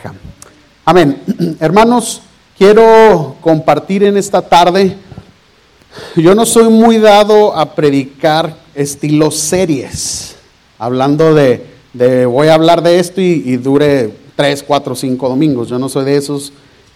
pareja. Amén. Hermanos, quiero compartir en esta tarde. Yo no soy muy dado a predicar estilo series, hablando de, voy a hablar de esto y, dure tres, cuatro, cinco domingos. Yo no soy de esos,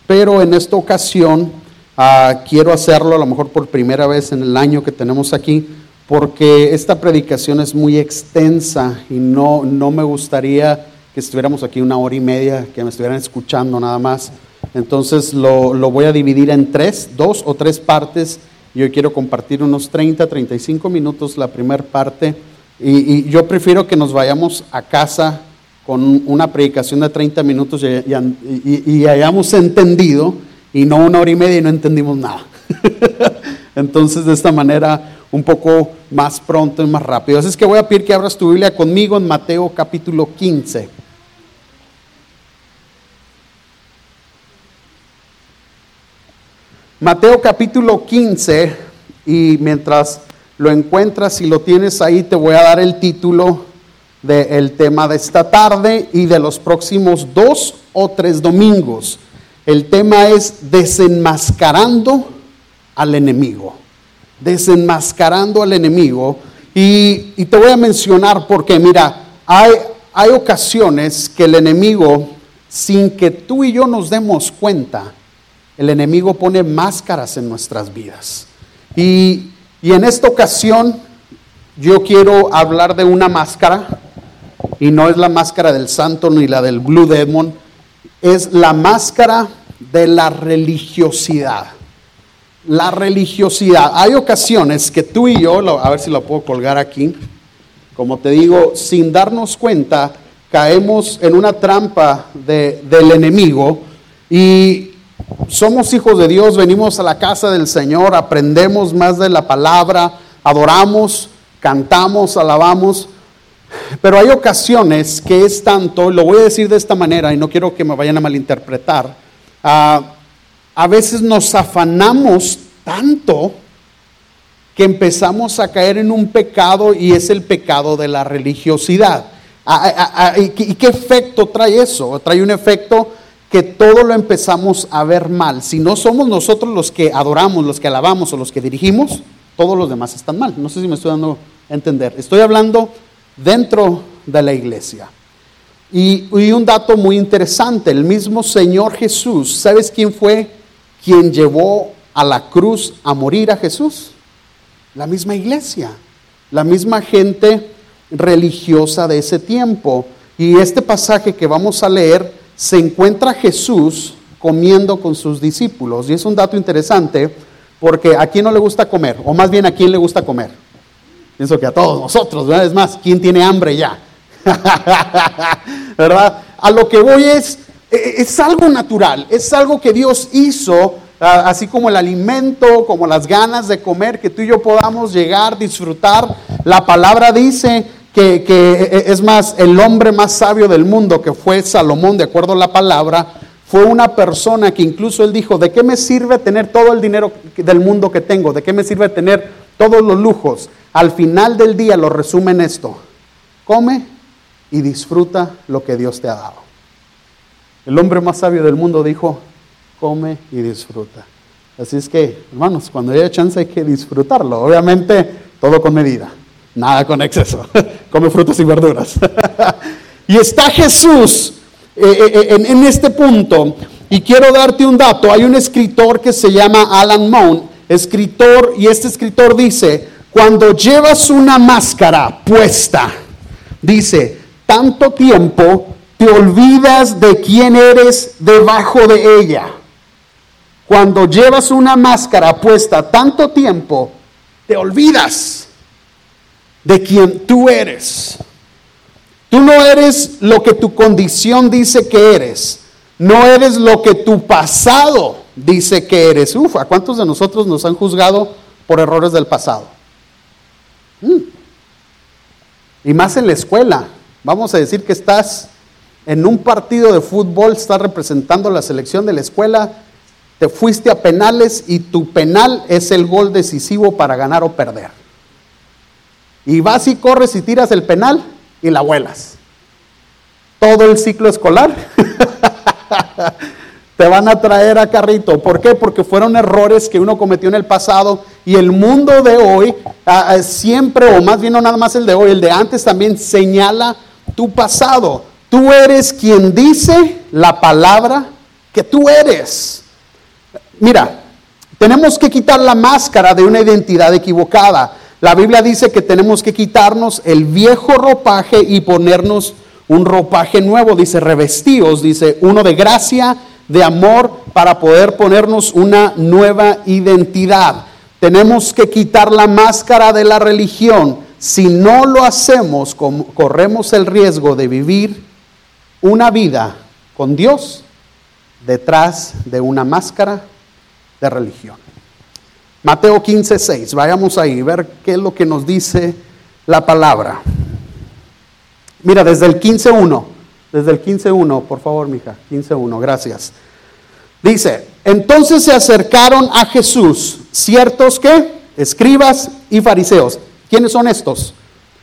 pero en esta ocasión ah, quiero hacerlo a lo mejor por primera vez en el año que tenemos aquí, porque esta predicación es muy extensa y no, no me gustaría que estuviéramos aquí una hora y media, que me estuvieran escuchando nada más. Entonces lo, voy a dividir en tres, dos o tres partes. Yo quiero compartir unos 30, 35 minutos la primera parte. Y, yo prefiero que nos vayamos a casa con una predicación de 30 minutos y, hayamos entendido y no una hora y media y no entendimos nada. Entonces de esta manera un poco más pronto y más rápido. Así es que voy a pedir que abras tu Biblia conmigo en Mateo capítulo 15. Mateo capítulo 15, y mientras lo encuentras y lo tienes ahí, te voy a dar el título del tema de esta tarde y de los próximos dos o tres domingos. El tema es desenmascarando al enemigo. Desenmascarando al enemigo. Y, y te voy a mencionar porque, mira, hay, hay ocasiones que el enemigo, sin que tú y yo nos demos cuenta, el enemigo pone máscaras en nuestras vidas. Y, en esta ocasión yo quiero hablar de una máscara, y no es la máscara del santo ni la del Blue Demon, es la máscara de la religiosidad. La religiosidad. Hay ocasiones que tú y yo, a ver si lo puedo colgar aquí, como te digo, sin darnos cuenta, caemos en una trampa del enemigo y somos hijos de Dios, venimos a la casa del Señor, aprendemos más de la palabra, adoramos, cantamos, alabamos. Pero hay ocasiones que es tanto, lo voy a decir de esta manera y no quiero que me vayan a malinterpretar, ah, a veces nos afanamos tanto que empezamos a caer en un pecado y es el pecado de la religiosidad. Ah, ah, ¿Y qué efecto trae eso? Trae un efecto que todo lo empezamos a ver mal. Si no somos nosotros los que adoramos, los que alabamos o los que dirigimos, todos los demás están mal. No sé si me estoy dando a entender. Estoy hablando dentro de la iglesia. Y, y, un dato muy interesante, el mismo Señor Jesús, ¿sabes quién fue quien llevó a la cruz a morir a Jesús? La misma iglesia, la misma gente religiosa de ese tiempo. Y este pasaje que vamos a leer se encuentra Jesús comiendo con sus discípulos. Y es un dato interesante porque a quién no le gusta comer, o más bien a quién le gusta comer. Pienso que a todos nosotros, ¿verdad? Es más, ¿quién tiene hambre ya? ¿Verdad? A lo que voy es, e, e, es algo natural, es algo que Dios hizo, así como el alimento, como las ganas de comer, que tú y yo podamos llegar, disfrutar. La palabra dice que, e, e, es más, el hombre más sabio del mundo, que fue Salomón, de acuerdo a la palabra, fue una persona que incluso él dijo, ¿de qué me sirve tener todo el dinero del mundo que tengo? ¿De qué me sirve tener todos los lujos? Al final del día lo resume en esto, come y disfruta lo que Dios te ha dado. El hombre más sabio del mundo dijo, come y disfruta. Así es que, hermanos, cuando haya chance hay que disfrutarlo. Obviamente, todo con medida. Nada con exceso. Come frutas y verduras. y está Jesús eh, eh, eh, en, este punto. Y quiero darte un dato. Hay un escritor que se llama Alan Moon, escritor, y este escritor dice, cuando llevas una máscara puesta, dice, tanto tiempo te olvidas de quién eres debajo de ella. Cuando llevas una máscara puesta tanto tiempo, te olvidas de quien tú eres. Tú no eres lo que tu condición dice que eres. No eres lo que tu pasado dice que eres. Uf, ¿a cuántos de nosotros nos han juzgado por errores del pasado? Mm. Y más en la escuela. Vamos a decir que estás en un partido de fútbol, estás representando la selección de la escuela, te fuiste a penales y tu penal es el gol decisivo para ganar o perder. Y vas y corres y tiras el penal y la vuelas. Todo el ciclo escolar te van a traer a carrito. ¿Por qué? Porque fueron errores que uno cometió en el pasado y el mundo de hoy ah, ah, siempre, o más bien no nada más el de hoy, el de antes también señala tu pasado. Tú eres quien dice la palabra que tú eres. Mira, tenemos que quitar la máscara de una identidad equivocada. La Biblia dice que tenemos que quitarnos el viejo ropaje y ponernos un ropaje nuevo. Dice revestidos, dice uno de gracia, de amor, para poder ponernos una nueva identidad. Tenemos que quitar la máscara de la religión. Si no lo hacemos, corremos el riesgo de vivir una vida con Dios detrás de una máscara de religión. Mateo 15, 6. Vayamos ahí, ver qué es lo que nos dice la palabra. Mira, desde el 15.1, desde el 15.1, por favor, mija, 15.1, gracias. Dice, entonces se acercaron a Jesús ciertos que, escribas y fariseos. ¿Quiénes son estos?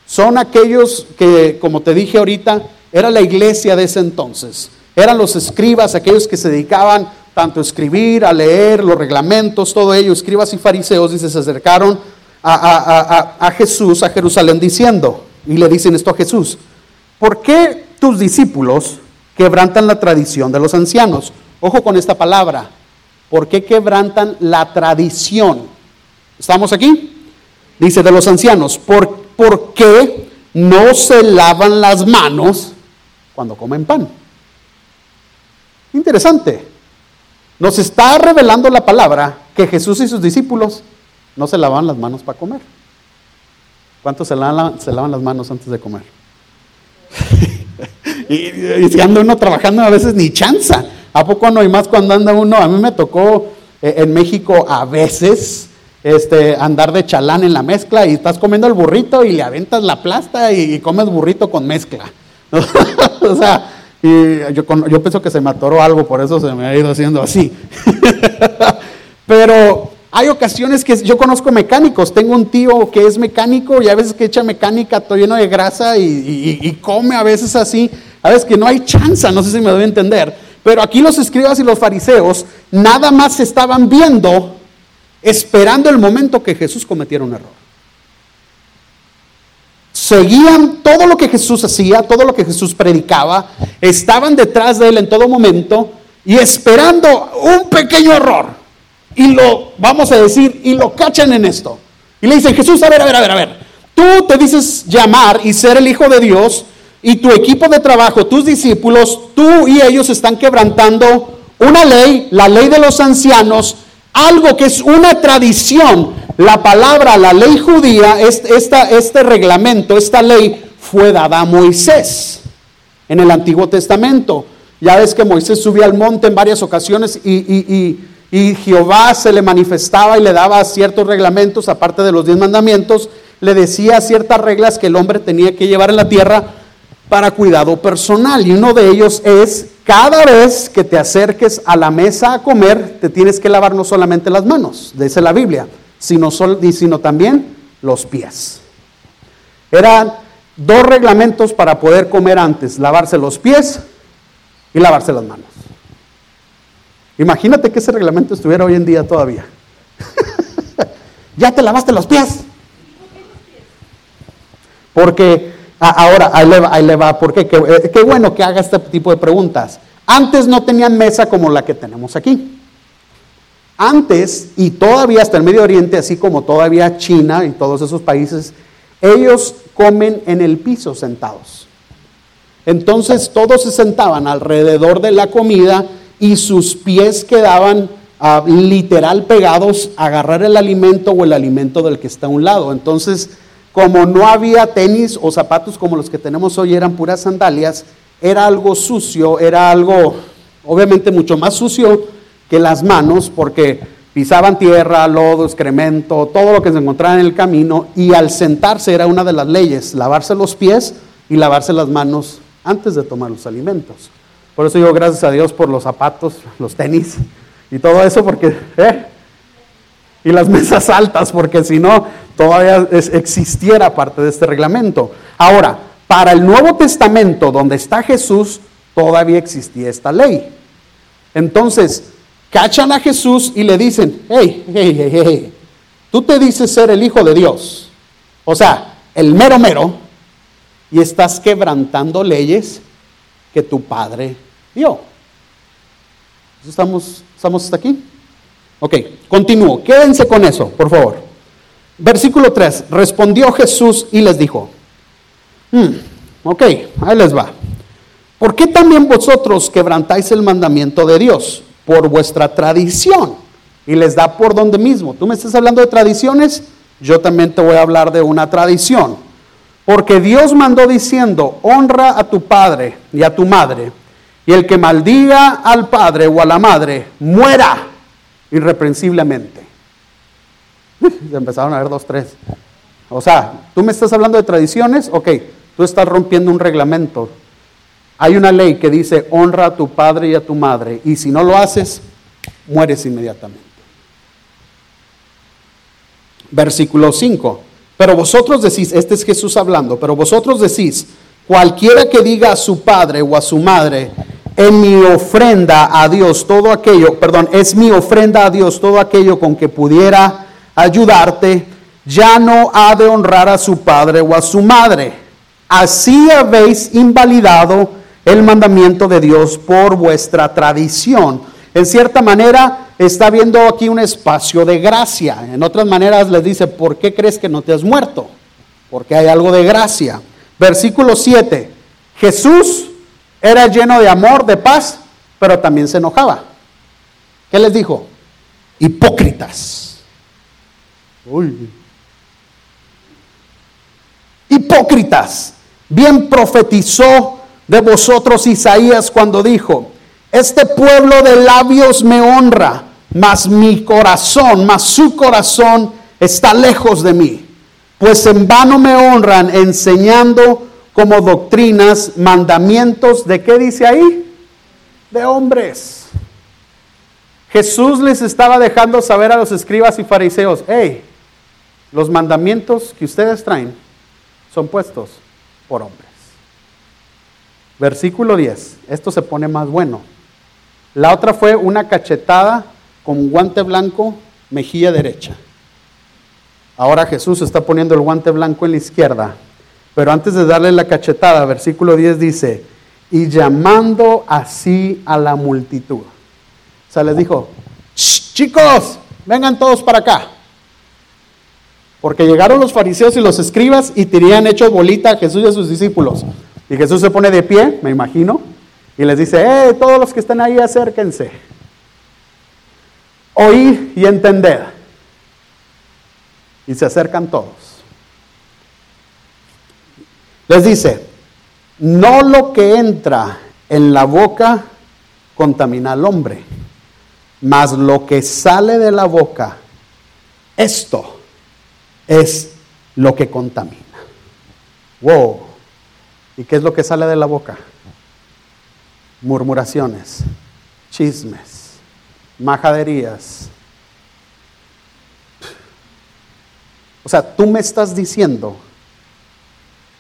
Son aquellos que, como te dije ahorita, era la iglesia de ese entonces. Eran los escribas, aquellos que se dedicaban tanto a escribir, a leer los reglamentos, todo ello, escribas y fariseos, dice, se acercaron a, Jesús, a Jerusalén, diciendo, y le dicen esto a Jesús, ¿por qué tus discípulos quebrantan la tradición de los ancianos? Ojo con esta palabra, ¿por qué quebrantan la tradición? ¿Estamos aquí? Dice de los ancianos, ¿por, ¿por qué no se lavan las manos cuando comen pan? Interesante. Nos está revelando la palabra que Jesús y sus discípulos no se lavaban las manos para comer. ¿Cuántos se lavan, las manos antes de comer? y, si anda uno trabajando a veces ni chanza. ¿A poco no? hay más cuando anda uno. A mí me tocó eh, en México a veces este, andar de chalán en la mezcla y estás comiendo el burrito y le aventas la plasta y, y comes burrito con mezcla. o sea, y yo, yo pienso que se me atoró algo, por eso se me ha ido haciendo así. Pero hay ocasiones que yo conozco mecánicos. Tengo un tío que es mecánico y a veces que echa mecánica todo lleno de grasa y, come a veces así. A veces que no hay chance, no sé si me debe entender. Pero aquí los escribas y los fariseos nada más estaban viendo, esperando el momento que Jesús cometiera un error seguían todo lo que Jesús hacía, todo lo que Jesús predicaba, estaban detrás de él en todo momento y esperando un pequeño error. Y lo, vamos a decir, y lo cachan en esto. Y le dicen, Jesús, a ver, a ver, a ver, a ver, tú te dices llamar y ser el Hijo de Dios y tu equipo de trabajo, tus discípulos, tú y ellos están quebrantando una ley, la ley de los ancianos, algo que es una tradición la palabra, la ley judía, este reglamento, esta ley fue dada a Moisés en el Antiguo Testamento. Ya ves que Moisés subía al monte en varias ocasiones y, y, Jehová se le manifestaba y le daba ciertos reglamentos, aparte de los diez mandamientos, le decía ciertas reglas que el hombre tenía que llevar en la tierra para cuidado personal. Y uno de ellos es, cada vez que te acerques a la mesa a comer, te tienes que lavar no solamente las manos, dice la Biblia, sino, también los pies. Eran dos reglamentos para poder comer antes, lavarse los pies y lavarse las manos. Imagínate que ese reglamento estuviera hoy en día todavía. ya te lavaste los pies. Porque ahora, ahí le va, ahí le va porque qué, eh, qué bueno que haga este tipo de preguntas. Antes no tenían mesa como la que tenemos aquí. Antes, y todavía hasta el Medio Oriente, así como todavía China y todos esos países, ellos comen en el piso sentados. Entonces todos se sentaban alrededor de la comida y sus pies quedaban ah, literal pegados a agarrar el alimento o el alimento del que está a un lado. Entonces, como no había tenis o zapatos como los que tenemos hoy, eran puras sandalias, era algo sucio, era algo obviamente mucho más sucio que las manos, porque pisaban tierra, lodo, excremento, todo lo que se encontraba en el camino, y al sentarse era una de las leyes, lavarse los pies y lavarse las manos antes de tomar los alimentos. Por eso digo gracias a Dios por los zapatos, los tenis y todo eso, porque, ¿eh? Y las mesas altas, porque si no, todavía existiera parte de este reglamento. Ahora, para el Nuevo Testamento, donde está Jesús, todavía existía esta ley. Entonces, cachan a Jesús y le dicen, hey, hey, hey, hey, tú te dices ser el Hijo de Dios, o sea, el mero mero, y estás quebrantando leyes que tu Padre dio. ¿Estamos, estamos hasta aquí? Ok, continúo. Quédense con eso, por favor. Versículo 3. Respondió Jesús y les dijo, hmm, ok, ahí les va. ¿Por qué también vosotros quebrantáis el mandamiento de Dios? Por vuestra tradición. Y les da por donde mismo. Tú me estás hablando de tradiciones, yo también te voy a hablar de una tradición. Porque Dios mandó diciendo, honra a tu padre y a tu madre, y el que maldiga al padre o a la madre, muera irreprensiblemente. Empezaron a ver dos, tres. O sea, tú me estás hablando de tradiciones, ok, tú estás rompiendo un reglamento. Hay una ley que dice honra a tu padre y a tu madre y si no lo haces, mueres inmediatamente. Versículo 5. Pero vosotros decís, este es Jesús hablando, pero vosotros decís, cualquiera que diga a su padre o a su madre, en mi ofrenda a Dios todo aquello, perdón, es mi ofrenda a Dios todo aquello con que pudiera ayudarte, ya no ha de honrar a su padre o a su madre. Así habéis invalidado el mandamiento de Dios por vuestra tradición. En cierta manera está viendo aquí un espacio de gracia. En otras maneras les dice, ¿por qué crees que no te has muerto? Porque hay algo de gracia. Versículo 7. Jesús era lleno de amor, de paz, pero también se enojaba. ¿Qué les dijo? Hipócritas. Uy. Hipócritas. Bien profetizó de vosotros Isaías cuando dijo, este pueblo de labios me honra, mas mi corazón, mas su corazón está lejos de mí. Pues en vano me honran enseñando como doctrinas, mandamientos, ¿de qué dice ahí? De hombres. Jesús les estaba dejando saber a los escribas y fariseos, hey, los mandamientos que ustedes traen son puestos por hombres. Versículo 10. Esto se pone más bueno. La otra fue una cachetada con guante blanco, mejilla derecha. Ahora Jesús está poniendo el guante blanco en la izquierda. Pero antes de darle la cachetada, versículo 10 dice, y llamando así a la multitud. O sea, les dijo, chicos, vengan todos para acá. Porque llegaron los fariseos y los escribas y tenían hecho bolita a Jesús y a sus discípulos. Y Jesús se pone de pie, me imagino, y les dice, eh, todos los que están ahí acérquense. Oí y entender. Y se acercan todos. Les dice, no lo que entra en la boca contamina al hombre, mas lo que sale de la boca, esto es lo que contamina. Wow. ¿Y qué es lo que sale de la boca? Murmuraciones, chismes, majaderías. O sea, tú me estás diciendo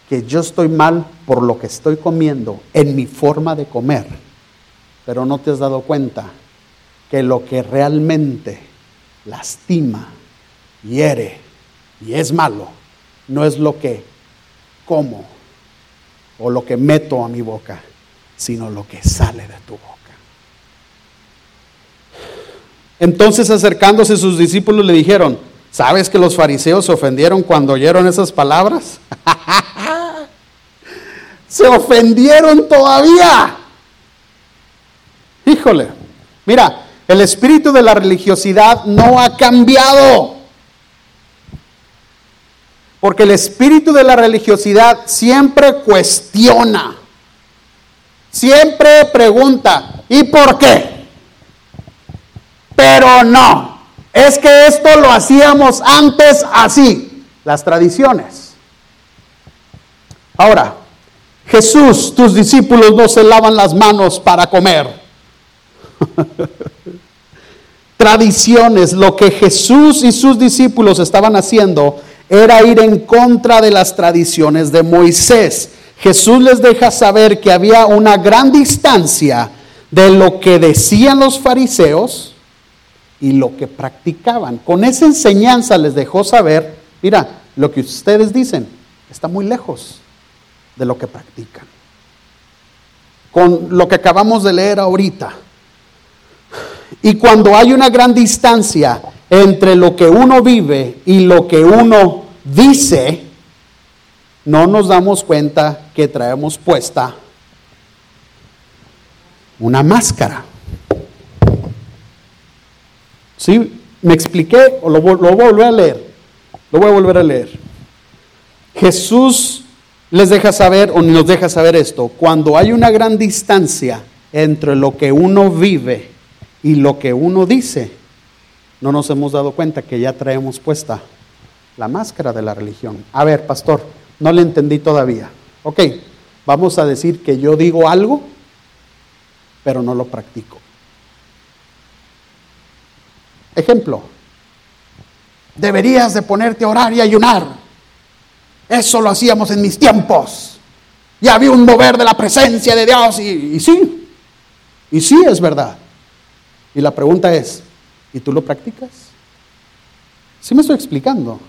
que yo estoy mal por lo que estoy comiendo en mi forma de comer, pero no te has dado cuenta que lo que realmente lastima, hiere y es malo, no es lo que como o lo que meto a mi boca, sino lo que sale de tu boca. Entonces acercándose sus discípulos le dijeron, ¿sabes que los fariseos se ofendieron cuando oyeron esas palabras? se ofendieron todavía. Híjole, mira, el espíritu de la religiosidad no ha cambiado. Porque el espíritu de la religiosidad siempre cuestiona, siempre pregunta, ¿y por qué? Pero no, es que esto lo hacíamos antes así, las tradiciones. Ahora, Jesús, tus discípulos no se lavan las manos para comer. Tradiciones, lo que Jesús y sus discípulos estaban haciendo era ir en contra de las tradiciones de Moisés. Jesús les deja saber que había una gran distancia de lo que decían los fariseos y lo que practicaban. Con esa enseñanza les dejó saber, mira, lo que ustedes dicen está muy lejos de lo que practican. Con lo que acabamos de leer ahorita. Y cuando hay una gran distancia entre lo que uno vive y lo que uno dice, no nos damos cuenta que traemos puesta una máscara. ¿Sí? ¿Me expliqué? ¿O lo, lo voy a volver a leer? Lo voy a volver a leer. Jesús les deja saber o nos deja saber esto. Cuando hay una gran distancia entre lo que uno vive y lo que uno dice, no nos hemos dado cuenta que ya traemos puesta la máscara de la religión. A ver, pastor, no le entendí todavía. Ok, vamos a decir que yo digo algo, pero no lo practico. Ejemplo, deberías de ponerte a orar y ayunar. Eso lo hacíamos en mis tiempos. Y había un mover de la presencia de Dios y sí, y sí es verdad. Y la pregunta es, ¿y tú lo practicas? ¿Sí me estoy explicando?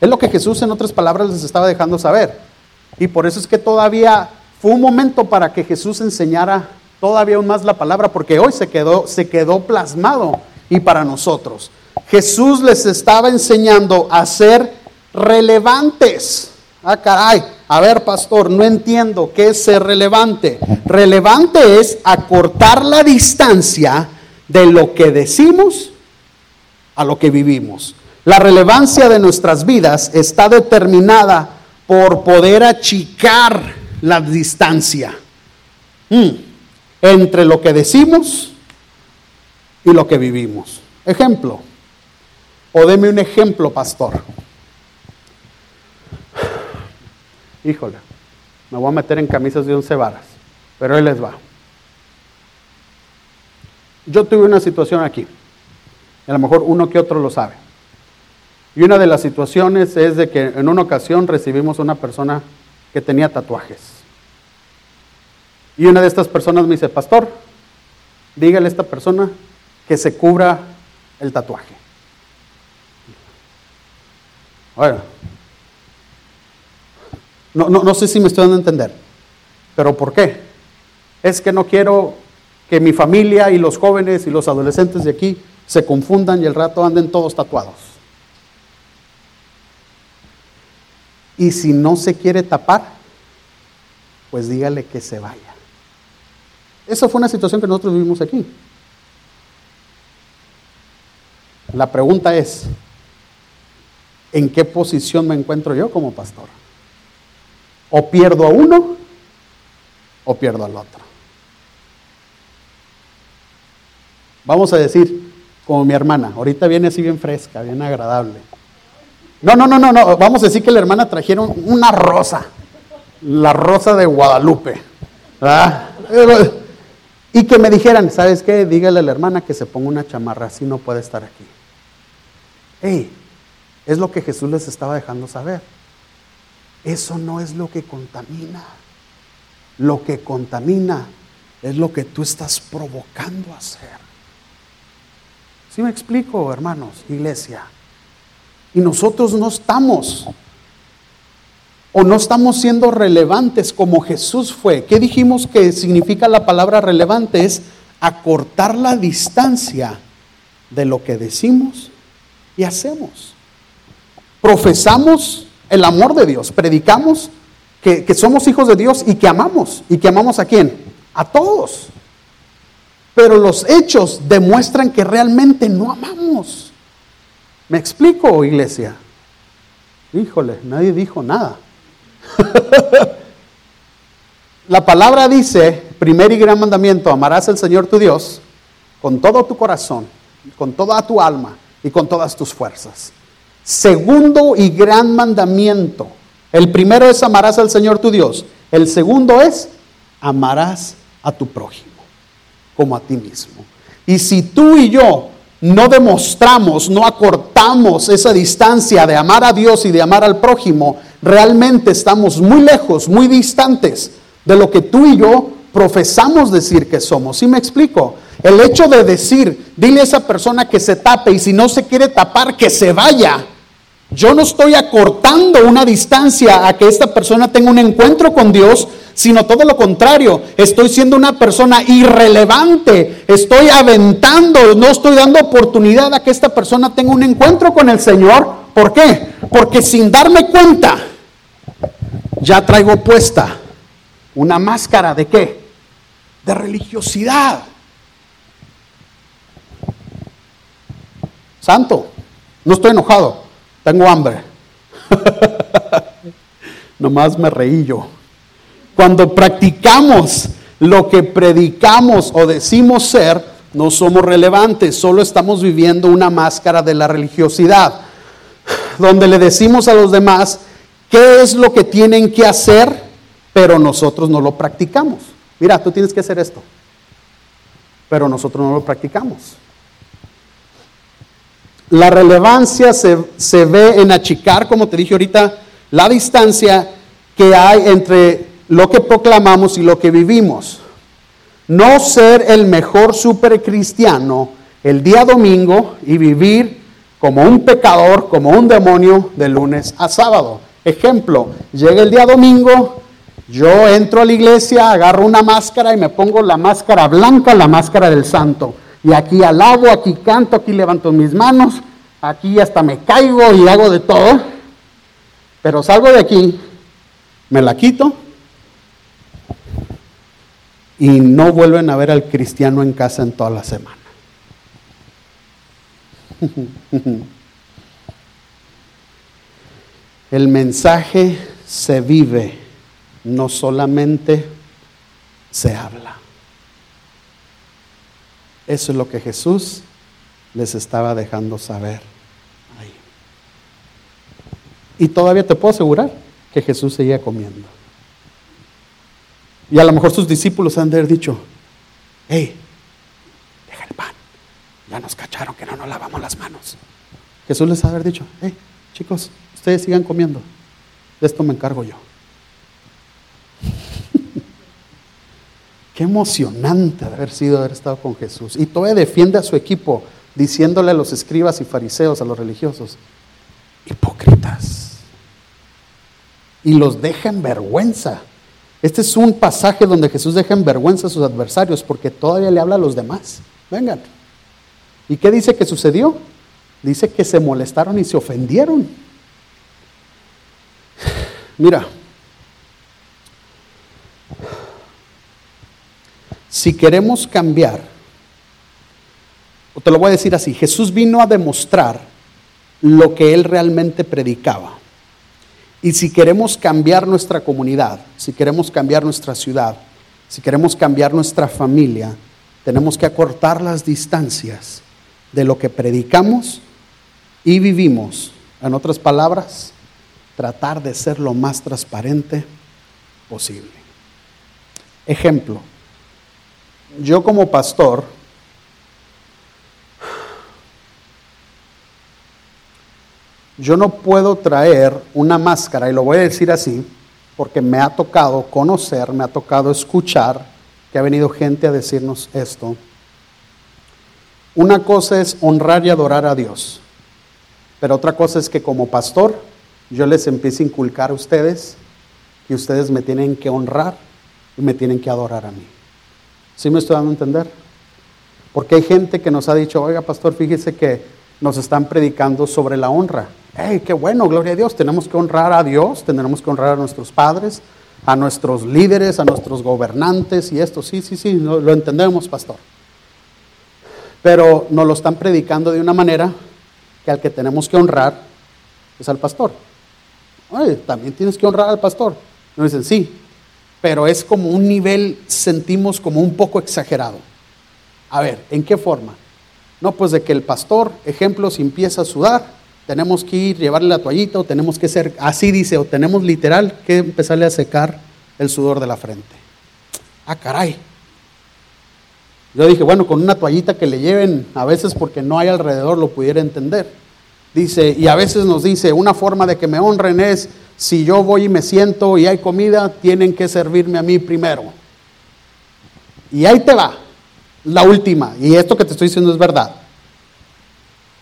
Es lo que Jesús en otras palabras les estaba dejando saber. Y por eso es que todavía fue un momento para que Jesús enseñara todavía aún más la palabra, porque hoy se quedó, se quedó plasmado y para nosotros. Jesús les estaba enseñando a ser relevantes. Ah, caray. A ver, pastor, no entiendo qué es ser relevante. Relevante es acortar la distancia de lo que decimos a lo que vivimos. La relevancia de nuestras vidas está determinada por poder achicar la distancia mm, entre lo que decimos y lo que vivimos. Ejemplo, o deme un ejemplo, pastor. Híjole, me voy a meter en camisas de once varas, pero él les va. Yo tuve una situación aquí, a lo mejor uno que otro lo sabe. Y una de las situaciones es de que en una ocasión recibimos una persona que tenía tatuajes. Y una de estas personas me dice, pastor, dígale a esta persona que se cubra el tatuaje. Bueno, no, no, no sé si me estoy dando a entender, pero ¿por qué? Es que no quiero que mi familia y los jóvenes y los adolescentes de aquí se confundan y el rato anden todos tatuados. Y si no se quiere tapar, pues dígale que se vaya. Esa fue una situación que nosotros vivimos aquí. La pregunta es, ¿en qué posición me encuentro yo como pastor? O pierdo a uno o pierdo al otro. Vamos a decir, como mi hermana, ahorita viene así bien fresca, bien agradable. No, no, no, no, no, vamos a decir que la hermana trajeron una rosa, la rosa de Guadalupe. Y que me dijeran, ¿sabes qué? Dígale a la hermana que se ponga una chamarra, así no puede estar aquí. Hey, es lo que Jesús les estaba dejando saber. Eso no es lo que contamina. Lo que contamina es lo que tú estás provocando a hacer. ¿Sí me explico, hermanos, iglesia? Y nosotros no estamos o no estamos siendo relevantes como Jesús fue. ¿Qué dijimos que significa la palabra relevante? Es acortar la distancia de lo que decimos y hacemos. Profesamos el amor de Dios, predicamos que, que, somos hijos de Dios y que amamos. ¿Y que amamos a quién? A todos. Pero los hechos demuestran que realmente no amamos. ¿Me explico, iglesia? Híjole, nadie dijo nada. La palabra dice, primer y gran mandamiento, amarás al Señor tu Dios con todo tu corazón, con toda tu alma y con todas tus fuerzas. Segundo y gran mandamiento. El primero es amarás al Señor tu Dios. El segundo es amarás a tu prójimo como a ti mismo. Y si tú y yo no demostramos, no acortamos esa distancia de amar a Dios y de amar al prójimo, realmente estamos muy lejos, muy distantes de lo que tú y yo profesamos decir que somos. ¿Sí me explico? El hecho de decir, dile a esa persona que se tape y si no se quiere tapar, que se vaya. Yo no estoy acortando una distancia a que esta persona tenga un encuentro con Dios, sino todo lo contrario. Estoy siendo una persona irrelevante. Estoy aventando, no estoy dando oportunidad a que esta persona tenga un encuentro con el Señor. ¿Por qué? Porque sin darme cuenta, ya traigo puesta una máscara de qué? De religiosidad. Santo, no estoy enojado, tengo hambre. Nomás me reí yo. Cuando practicamos lo que predicamos o decimos ser, no somos relevantes, solo estamos viviendo una máscara de la religiosidad, donde le decimos a los demás qué es lo que tienen que hacer, pero nosotros no lo practicamos. Mira, tú tienes que hacer esto, pero nosotros no lo practicamos. La relevancia se, se ve en achicar, como te dije ahorita, la distancia que hay entre lo que proclamamos y lo que vivimos. No ser el mejor supercristiano el día domingo y vivir como un pecador, como un demonio de lunes a sábado. Ejemplo, llega el día domingo, yo entro a la iglesia, agarro una máscara y me pongo la máscara blanca, la máscara del santo. Y aquí alabo, aquí canto, aquí levanto mis manos, aquí hasta me caigo y hago de todo. Pero salgo de aquí, me la quito y no vuelven a ver al cristiano en casa en toda la semana. El mensaje se vive, no solamente se habla. Eso es lo que Jesús les estaba dejando saber ahí. Y todavía te puedo asegurar que Jesús seguía comiendo. Y a lo mejor sus discípulos han de haber dicho, hey, deja el pan, ya nos cacharon que no nos lavamos las manos. Jesús les ha de haber dicho, hey, chicos, ustedes sigan comiendo, de esto me encargo yo. Qué emocionante haber sido haber estado con Jesús. Y todavía defiende a su equipo diciéndole a los escribas y fariseos, a los religiosos, hipócritas. Y los deja en vergüenza. Este es un pasaje donde Jesús deja en vergüenza a sus adversarios porque todavía le habla a los demás. Vengan. ¿Y qué dice que sucedió? Dice que se molestaron y se ofendieron. Mira, si queremos cambiar, o te lo voy a decir así, Jesús vino a demostrar lo que él realmente predicaba. Y si queremos cambiar nuestra comunidad, si queremos cambiar nuestra ciudad, si queremos cambiar nuestra familia, tenemos que acortar las distancias de lo que predicamos y vivimos. En otras palabras, tratar de ser lo más transparente posible. Ejemplo, yo como pastor, yo no puedo traer una máscara, y lo voy a decir así, porque me ha tocado conocer, me ha tocado escuchar que ha venido gente a decirnos esto. Una cosa es honrar y adorar a Dios, pero otra cosa es que como pastor yo les empiece a inculcar a ustedes que ustedes me tienen que honrar y me tienen que adorar a mí. ¿Sí me estoy dando a entender? Porque hay gente que nos ha dicho, oiga pastor, fíjese que nos están predicando sobre la honra. ¡Hey, qué bueno, gloria a Dios! Tenemos que honrar a Dios, tenemos que honrar a nuestros padres, a nuestros líderes, a nuestros gobernantes y esto. Sí, sí, sí, lo, lo entendemos, pastor. Pero nos lo están predicando de una manera que al que tenemos que honrar es al pastor. Oye, también tienes que honrar al pastor. Nos dicen, sí, pero es como un nivel, sentimos como un poco exagerado. A ver, ¿en qué forma? No, pues de que el pastor, ejemplo, si empieza a sudar, tenemos que ir, llevarle la toallita, o tenemos que ser, así dice, o tenemos literal que empezarle a secar el sudor de la frente. Ah, caray. Yo dije, bueno, con una toallita que le lleven, a veces porque no hay alrededor, lo pudiera entender. Dice, y a veces nos dice, una forma de que me honren es, si yo voy y me siento y hay comida, tienen que servirme a mí primero. Y ahí te va, la última, y esto que te estoy diciendo es verdad.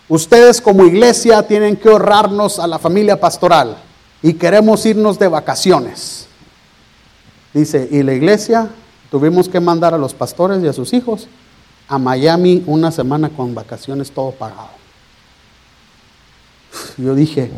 Ustedes como iglesia tienen que ahorrarnos a la familia pastoral y queremos irnos de vacaciones. Dice, y la iglesia tuvimos que mandar a los pastores y a sus hijos a Miami una semana con vacaciones todo pagado. Yo dije,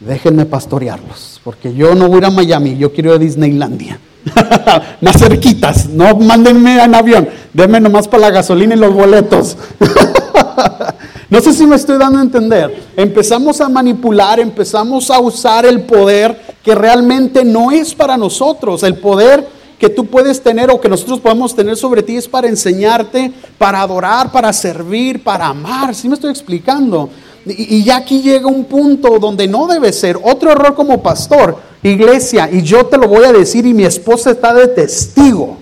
déjenme pastorearlos, porque yo no voy a Miami, yo quiero a Disneylandia. más cerquitas, no mándenme en avión, denme nomás para la gasolina y los boletos. no sé si me estoy dando a entender. Empezamos a manipular, empezamos a usar el poder que realmente no es para nosotros. El poder que tú puedes tener o que nosotros podemos tener sobre ti es para enseñarte, para adorar, para servir, para amar. ¿Sí me estoy explicando? Y, ya aquí llega un punto donde no debe ser. Otro error como pastor, iglesia, y yo te lo voy a decir y mi esposa está de testigo,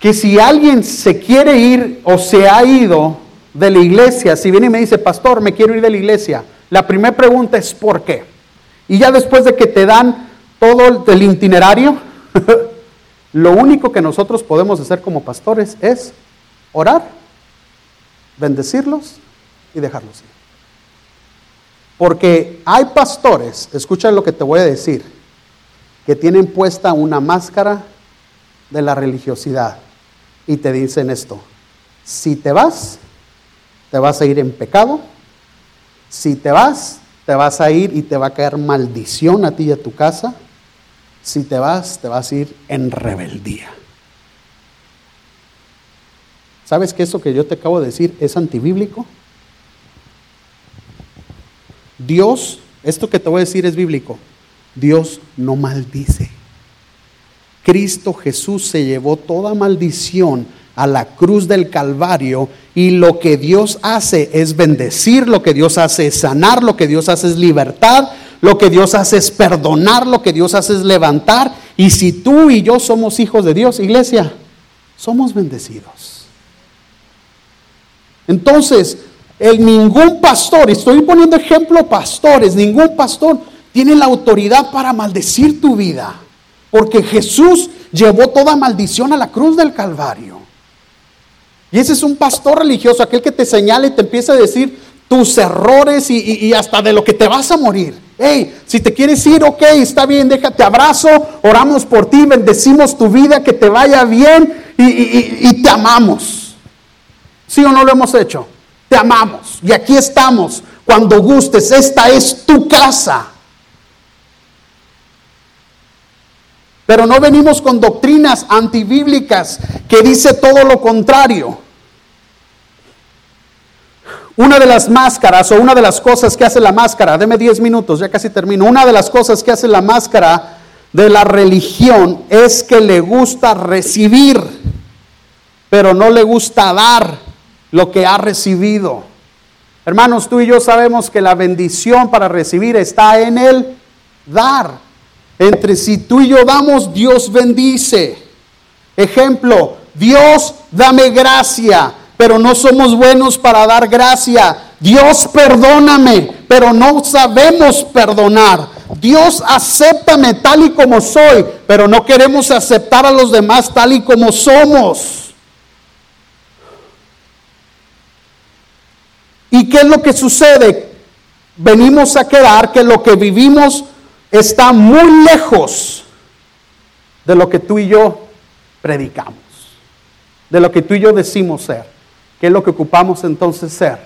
que si alguien se quiere ir o se ha ido de la iglesia, si viene y me dice, pastor, me quiero ir de la iglesia, la primera pregunta es ¿por qué? Y ya después de que te dan todo el itinerario, lo único que nosotros podemos hacer como pastores es orar, bendecirlos y dejarlos ir. Porque hay pastores, escucha lo que te voy a decir, que tienen puesta una máscara de la religiosidad y te dicen esto, si te vas, te vas a ir en pecado, si te vas, te vas a ir y te va a caer maldición a ti y a tu casa, si te vas, te vas a ir en rebeldía. ¿Sabes que eso que yo te acabo de decir es antibíblico? Dios, esto que te voy a decir es bíblico, Dios no maldice. Cristo Jesús se llevó toda maldición a la cruz del Calvario y lo que Dios hace es bendecir, lo que Dios hace es sanar, lo que Dios hace es libertad, lo que Dios hace es perdonar, lo que Dios hace es levantar. Y si tú y yo somos hijos de Dios, iglesia, somos bendecidos. Entonces, el ningún pastor, estoy poniendo ejemplo pastores, ningún pastor tiene la autoridad para maldecir tu vida, porque Jesús llevó toda maldición a la cruz del Calvario. Y ese es un pastor religioso, aquel que te señala y te empieza a decir tus errores y, hasta de lo que te vas a morir. Hey, si te quieres ir, ok, está bien, déjate abrazo, oramos por ti, bendecimos tu vida, que te vaya bien y, y te amamos. ¿Sí o no lo hemos hecho? Te amamos y aquí estamos cuando gustes. Esta es tu casa. Pero no venimos con doctrinas antibíblicas que dice todo lo contrario. Una de las máscaras o una de las cosas que hace la máscara, deme 10 minutos, ya casi termino. Una de las cosas que hace la máscara de la religión es que le gusta recibir, pero no le gusta dar lo que ha recibido. Hermanos, tú y yo sabemos que la bendición para recibir está en el dar. Entre si tú y yo damos, Dios bendice. Ejemplo, Dios dame gracia, pero no somos buenos para dar gracia. Dios perdóname, pero no sabemos perdonar. Dios acéptame tal y como soy, pero no queremos aceptar a los demás tal y como somos. ¿Y qué es lo que sucede? Venimos a quedar que lo que vivimos está muy lejos de lo que tú y yo predicamos, de lo que tú y yo decimos ser. ¿Qué es lo que ocupamos entonces ser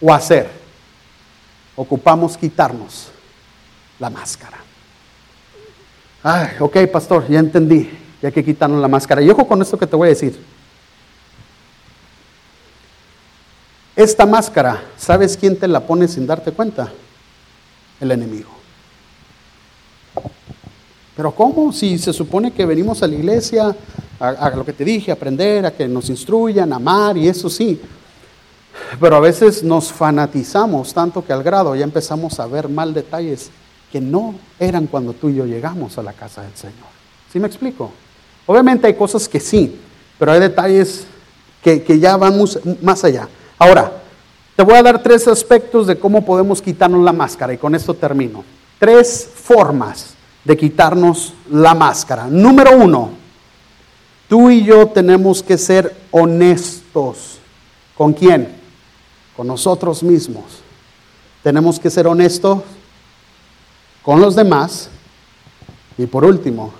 o hacer? Ocupamos quitarnos la máscara. Ay, ok, pastor, ya entendí. Ya que quitarnos la máscara. Y ojo con esto que te voy a decir. Esta máscara, ¿sabes quién te la pone sin darte cuenta? El enemigo. Pero ¿cómo? Si se supone que venimos a la iglesia a, lo que te dije, a aprender, a que nos instruyan, a amar y eso sí. Pero a veces nos fanatizamos tanto que al grado ya empezamos a ver mal detalles que no eran cuando tú y yo llegamos a la casa del Señor. ¿Sí me explico? Obviamente hay cosas que sí, pero hay detalles que, que ya van más allá. Ahora, te voy a dar tres aspectos de cómo podemos quitarnos la máscara y con esto termino. Tres formas de quitarnos la máscara. Número uno, Tú y yo tenemos que ser honestos. ¿Con quién? Con nosotros mismos. Tenemos que ser honestos con los demás. Y por último,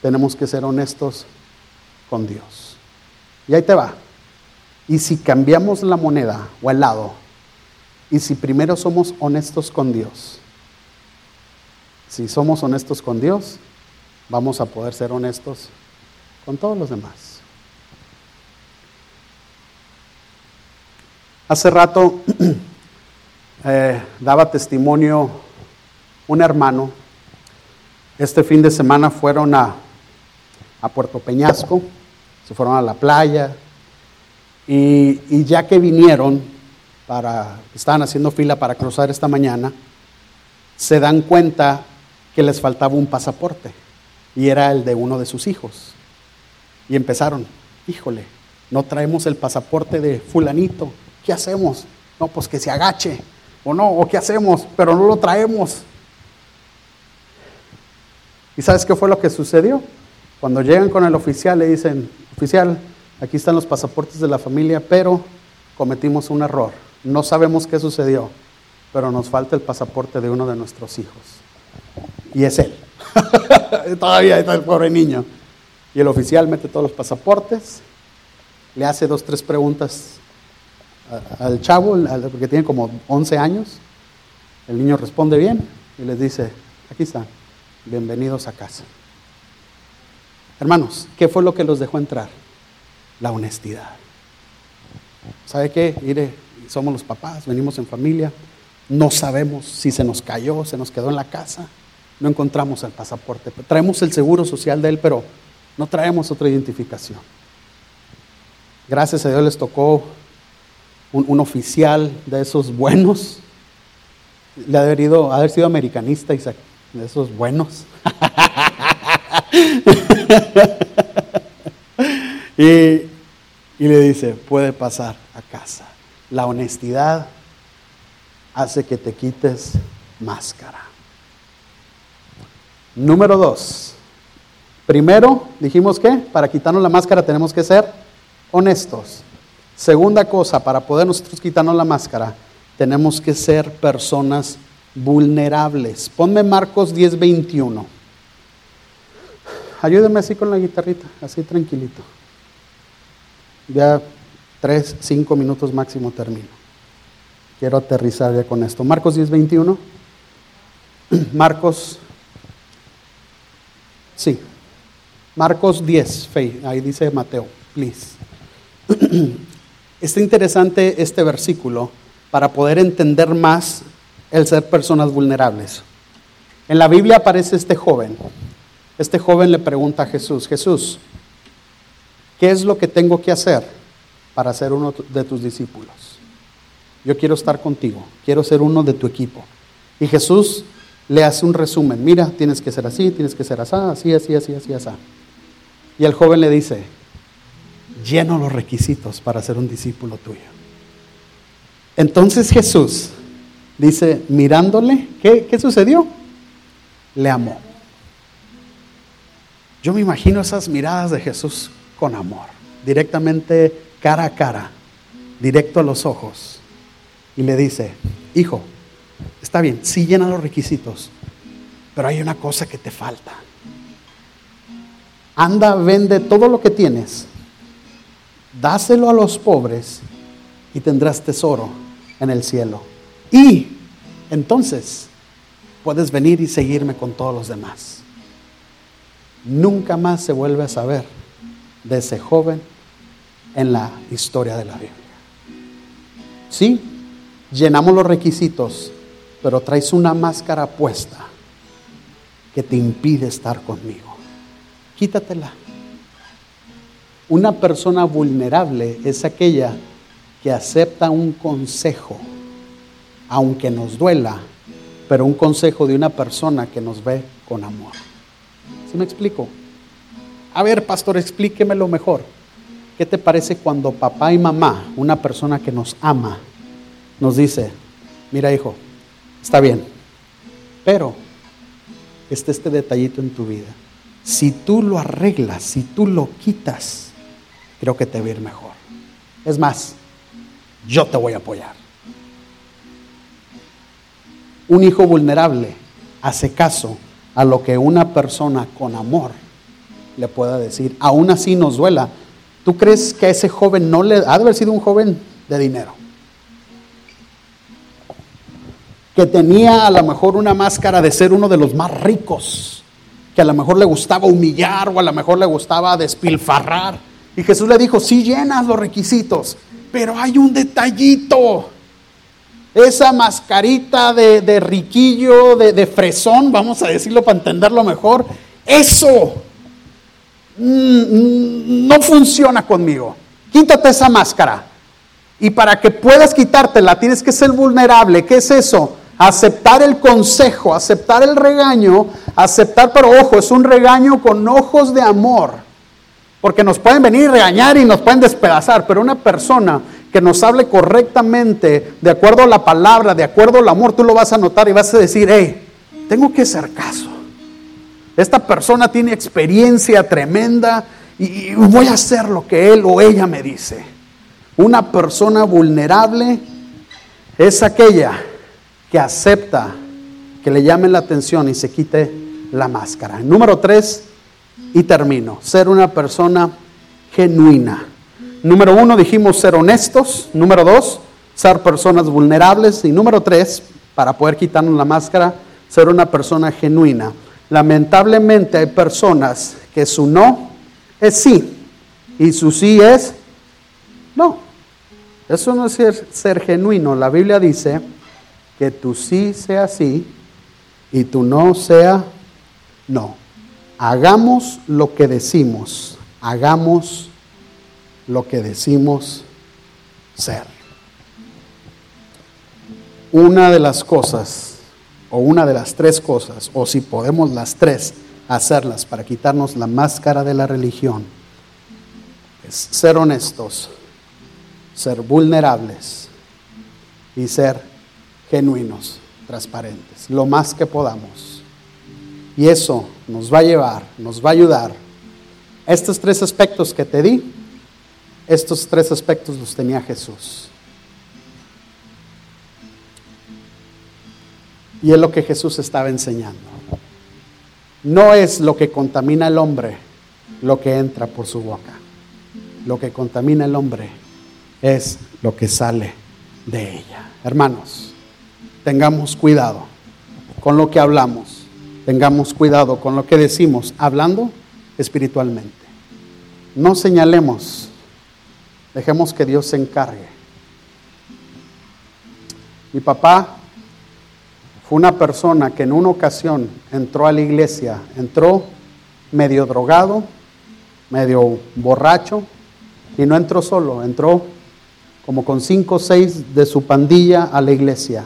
tenemos que ser honestos con Dios. Y ahí te va. Y si cambiamos la moneda o el lado, y si primero somos honestos con Dios, si somos honestos con Dios, vamos a poder ser honestos con todos los demás. Hace rato eh, daba testimonio un hermano. Este fin de semana fueron a, a Puerto Peñasco, se fueron a la playa y, ya que vinieron para, estaban haciendo fila para cruzar esta mañana, se dan cuenta que les faltaba un pasaporte y era el de uno de sus hijos. Y empezaron, híjole, no traemos el pasaporte de fulanito, ¿qué hacemos? No, pues que se agache, o no, o qué hacemos, pero no lo traemos. ¿Y sabes qué fue lo que sucedió? Cuando llegan con el oficial le dicen, oficial, aquí están los pasaportes de la familia, pero cometimos un error. No sabemos qué sucedió, pero nos falta el pasaporte de uno de nuestros hijos. Y es él. Todavía está el pobre niño. Y el oficial mete todos los pasaportes, le hace dos, tres preguntas al chavo, porque tiene como 11 años. El niño responde bien y les dice, aquí están, bienvenidos a casa. Hermanos, ¿qué fue lo que los dejó entrar? La honestidad. ¿Sabe qué? Mire, somos los papás, venimos en familia, no sabemos si se nos cayó, se nos quedó en la casa, no encontramos el pasaporte. Traemos el seguro social de él, pero no traemos otra identificación. Gracias a Dios les tocó un, oficial de esos buenos. Le ha haber, haber sido americanista, Isaac, de esos buenos. y, le dice, puede pasar a casa. La honestidad hace que te quites máscara. Número dos, Primero, dijimos que para quitarnos la máscara tenemos que ser honestos. Segunda cosa, para poder nosotros quitarnos la máscara, tenemos que ser personas vulnerables. Ponme Marcos 10:21. Ayúdeme así con la guitarrita, así tranquilito. Ya tres, cinco minutos máximo termino. Quiero aterrizar ya con esto. Marcos 10:21. Marcos, sí, Marcos 10, ahí dice Mateo, please. Está interesante este versículo para poder entender más el ser personas vulnerables. En la Biblia aparece este joven. Este joven le pregunta a Jesús, Jesús, ¿qué es lo que tengo que hacer para ser uno de tus discípulos? Yo quiero estar contigo, quiero ser uno de tu equipo. Y Jesús le hace un resumen, mira, tienes que ser así, tienes que ser así, así, así, así, así, así. Y el joven le dice, lleno los requisitos para ser un discípulo tuyo. Entonces Jesús dice, mirándole, ¿qué, qué sucedió? Le amó. Yo me imagino esas miradas de Jesús con amor, directamente cara a cara, directo a los ojos. Y le dice, hijo, está bien, sí llena los requisitos, pero hay una cosa que te falta anda, vende todo lo que tienes, dáselo a los pobres y tendrás tesoro en el cielo. Y entonces puedes venir y seguirme con todos los demás. Nunca más se vuelve a saber de ese joven en la historia de la Biblia. Sí, llenamos los requisitos, pero traes una máscara puesta que te impide estar conmigo quítatela. Una persona vulnerable es aquella que acepta un consejo, aunque nos duela, pero un consejo de una persona que nos ve con amor. ¿Sí me explico? A ver, pastor, explíquemelo mejor. ¿Qué te parece cuando papá y mamá, una persona que nos ama, nos dice, mira hijo, está bien, pero este este detallito en tu vida si tú lo arreglas, si tú lo quitas, creo que te va a ir mejor. Es más, yo te voy a apoyar. Un hijo vulnerable hace caso a lo que una persona con amor le pueda decir. Aún así nos duela. ¿Tú crees que a ese joven no le ha de haber sido un joven de dinero? Que tenía a lo mejor una máscara de ser uno de los más ricos, que a lo mejor le gustaba humillar o a lo mejor le gustaba despilfarrar. Y Jesús le dijo, sí llenas los requisitos, pero hay un detallito. Esa mascarita de, riquillo, de, de, fresón, vamos a decirlo para entenderlo mejor, eso no funciona conmigo. Quítate esa máscara. Y para que puedas quitártela, tienes que ser vulnerable. ¿Qué es eso? Aceptar el consejo, aceptar el regaño, aceptar, pero ojo, es un regaño con ojos de amor. Porque nos pueden venir a regañar y nos pueden despedazar, pero una persona que nos hable correctamente, de acuerdo a la palabra, de acuerdo al amor, tú lo vas a notar y vas a decir, hey, tengo que hacer caso. Esta persona tiene experiencia tremenda y voy a hacer lo que él o ella me dice. Una persona vulnerable es aquella que acepta que le llamen la atención y se quite la máscara. Número tres, y termino, ser una persona genuina. Número uno, dijimos ser honestos. Número dos, ser personas vulnerables. Y número tres, para poder quitarnos la máscara, ser una persona genuina. Lamentablemente hay personas que su no es sí y su sí es no. Eso no es ser, genuino. La Biblia dice que tu sí sea sí y tu no sea no. Hagamos lo que decimos, hagamos lo que decimos ser. Una de las cosas, o una de las tres cosas, o si podemos las tres hacerlas para quitarnos la máscara de la religión, es ser honestos, ser vulnerables y ser genuinos, transparentes, lo más que podamos. Y eso nos va a llevar, nos va a ayudar. Estos tres aspectos que te di, estos tres aspectos los tenía Jesús. Y es lo que Jesús estaba enseñando. No es lo que contamina al hombre lo que entra por su boca. Lo que contamina al hombre es lo que sale de ella. Hermanos, tengamos cuidado con lo que hablamos. Tengamos cuidado con lo que decimos, hablando espiritualmente. No señalemos Dejemos que Dios se encargue. Mi papá fue una persona que en una ocasión entró a la iglesia, entró medio drogado, medio borracho, y no entró solo, entró como con cinco o seis de su pandilla a la iglesia.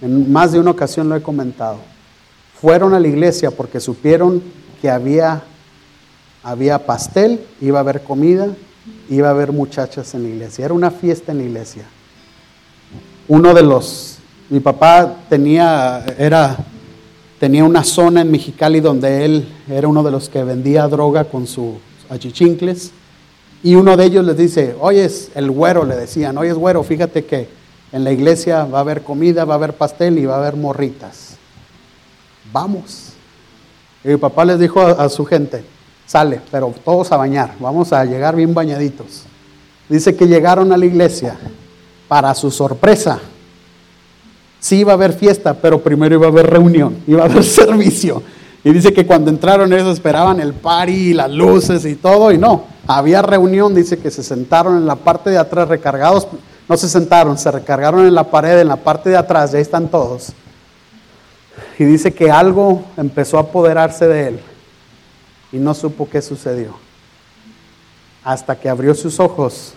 En más de una ocasión lo he comentado. Fueron a la iglesia porque supieron que había, había pastel, iba a haber comida, iba a haber muchachas en la iglesia. Era una fiesta en la iglesia. Uno de los, mi papá tenía, era, tenía una zona en Mexicali donde él era uno de los que vendía droga con sus achichincles. Y uno de ellos les dice, oye, el güero, le decían, oye, güero, fíjate que en la iglesia va a haber comida, va a haber pastel y va a haber morritas. Vamos. Y mi papá les dijo a su gente, sale, pero todos a bañar, vamos a llegar bien bañaditos. Dice que llegaron a la iglesia, para su sorpresa, sí iba a haber fiesta, pero primero iba a haber reunión, iba a haber servicio. Y dice que cuando entraron ellos esperaban el party, las luces y todo, y no, había reunión, dice que se sentaron en la parte de atrás recargados, no se sentaron, se recargaron en la pared, en la parte de atrás, y ahí están todos. Y dice que algo empezó a apoderarse de él y no supo qué sucedió. Hasta que abrió sus ojos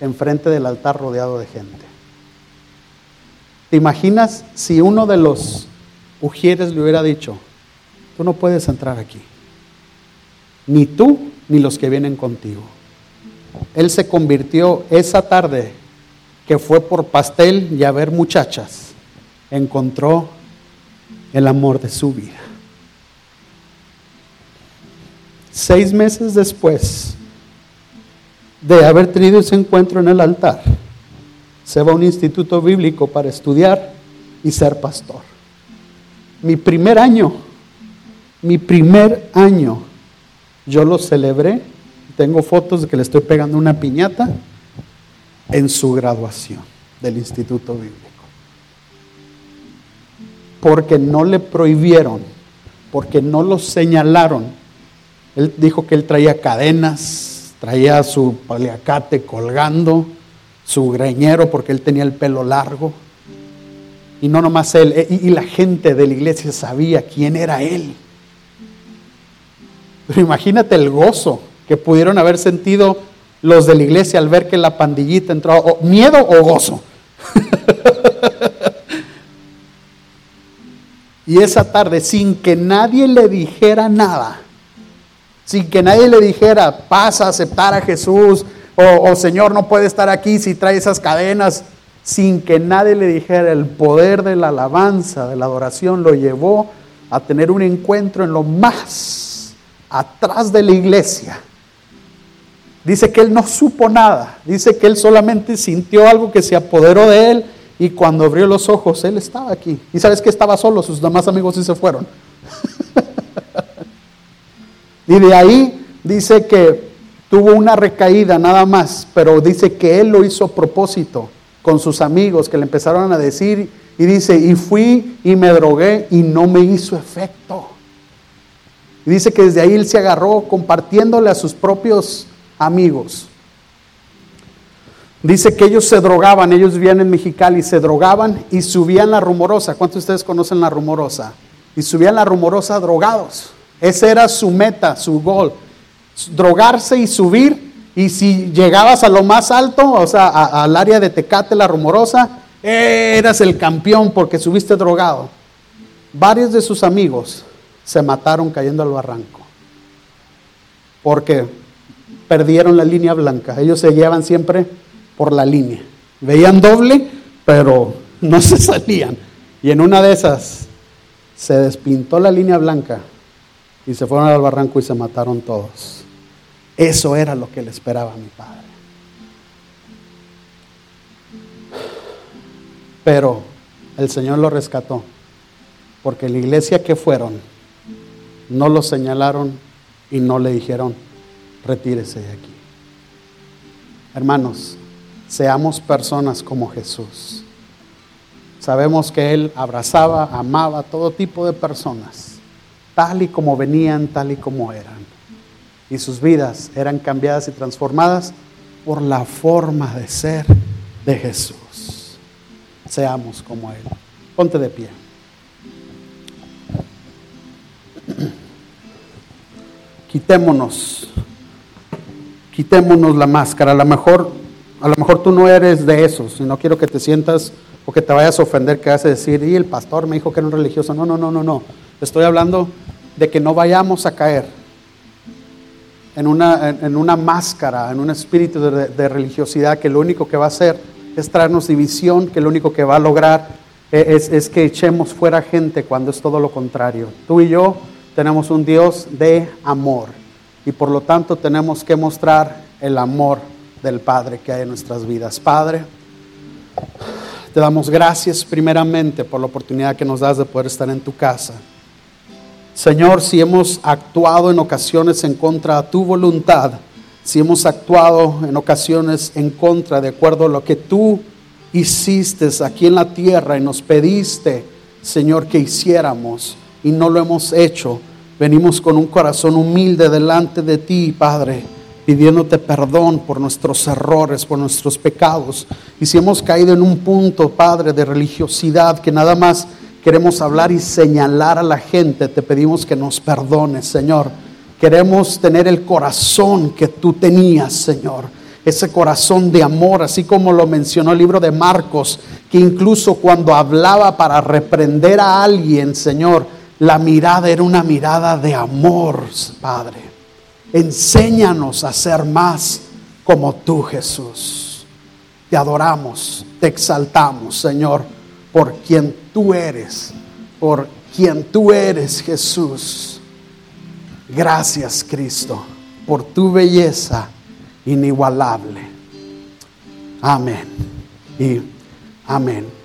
enfrente del altar rodeado de gente. ¿Te imaginas si uno de los ujieres le hubiera dicho, tú no puedes entrar aquí? Ni tú ni los que vienen contigo. Él se convirtió esa tarde que fue por pastel y a ver muchachas, encontró el amor de su vida. seis meses después de haber tenido ese encuentro en el altar, se va a un instituto bíblico para estudiar y ser pastor. Mi primer año, mi primer año, yo lo celebré. Tengo fotos de que le estoy pegando una piñata en su graduación del instituto bíblico. Porque no le prohibieron, porque no lo señalaron. Él dijo que él traía cadenas, traía su paliacate colgando su greñero porque él tenía el pelo largo. Y no nomás él, eh, y, la gente de la iglesia sabía quién era él. Pero imagínate el gozo que pudieron haber sentido los de la iglesia al ver que la pandillita entró, miedo o gozo. y esa tarde, sin que nadie le dijera nada, sin que nadie le dijera, pasa a aceptar a Jesús, o, Señor, no puede estar aquí si trae esas cadenas, sin que nadie le dijera, el poder de la alabanza, de la adoración, lo llevó a tener un encuentro en lo más atrás de la iglesia. Dice que él no supo nada, dice que él solamente sintió algo que se apoderó de él y cuando abrió los ojos, él estaba aquí. Y sabes que estaba solo, sus demás amigos sí se fueron. y de ahí dice que tuvo una recaída nada más, pero dice que él lo hizo a propósito con sus amigos que le empezaron a decir y dice, y fui y me drogué y no me hizo efecto. Y dice que desde ahí él se agarró compartiéndole a sus propios amigos. Dice que ellos se drogaban, ellos vivían en Mexicali, se drogaban y subían la rumorosa. ¿Cuántos de ustedes conocen la rumorosa? Y subían la rumorosa drogados. Esa era su meta, su gol drogarse y subir. Y si llegabas a lo más alto, o sea, al área de Tecate, la rumorosa, eras el campeón porque subiste drogado. Varios de sus amigos se mataron cayendo al barranco. Porque perdieron la línea blanca. Ellos se llevan siempre por la línea. Veían doble, pero no se salían. Y en una de esas se despintó la línea blanca y se fueron al barranco y se mataron todos. Eso era lo que le esperaba a mi padre. Pero el Señor lo rescató, porque la iglesia que fueron, no lo señalaron y no le dijeron, retírese de aquí. Hermanos, seamos personas como Jesús. Sabemos que Él abrazaba, amaba a todo tipo de personas, tal y como venían, tal y como eran y sus vidas eran cambiadas y transformadas por la forma de ser de Jesús. Seamos como Él. Ponte de pie. Quitémonos, quitémonos la máscara. A lo mejor, a lo mejor tú no eres de esos y no quiero que te sientas o que te vayas a ofender que vas a decir, y el pastor me dijo que era un religioso. No, no, no, no, no. Estoy hablando de que no vayamos a caer en una, en una máscara, en un espíritu de, religiosidad que lo único que va a hacer es traernos división, que lo único que va a lograr es, es que echemos fuera gente cuando es todo lo contrario. Tú y yo tenemos un Dios de amor y por lo tanto tenemos que mostrar el amor del Padre que hay en nuestras vidas. Padre, te damos gracias primeramente por la oportunidad que nos das de poder estar en tu casa. Señor, si hemos actuado en ocasiones en contra de tu voluntad, si hemos actuado en ocasiones en contra de acuerdo a lo que tú hiciste aquí en la tierra y nos pediste, Señor, que hiciéramos y no lo hemos hecho, venimos con un corazón humilde delante de ti, Padre, pidiéndote perdón por nuestros errores, por nuestros pecados. Y si hemos caído en un punto, Padre, de religiosidad que nada más queremos hablar y señalar a la gente, te pedimos que nos perdones, Señor. Queremos tener el corazón que tú tenías, Señor. Ese corazón de amor, así como lo mencionó el libro de Marcos, que incluso cuando hablaba para reprender a alguien, Señor, la mirada era una mirada de amor, Padre. Enséñanos a ser más como tú, Jesús. Te adoramos, te exaltamos, Señor por quien tú eres, por quien tú eres Jesús. Gracias Cristo por tu belleza inigualable. Amén. Y amén.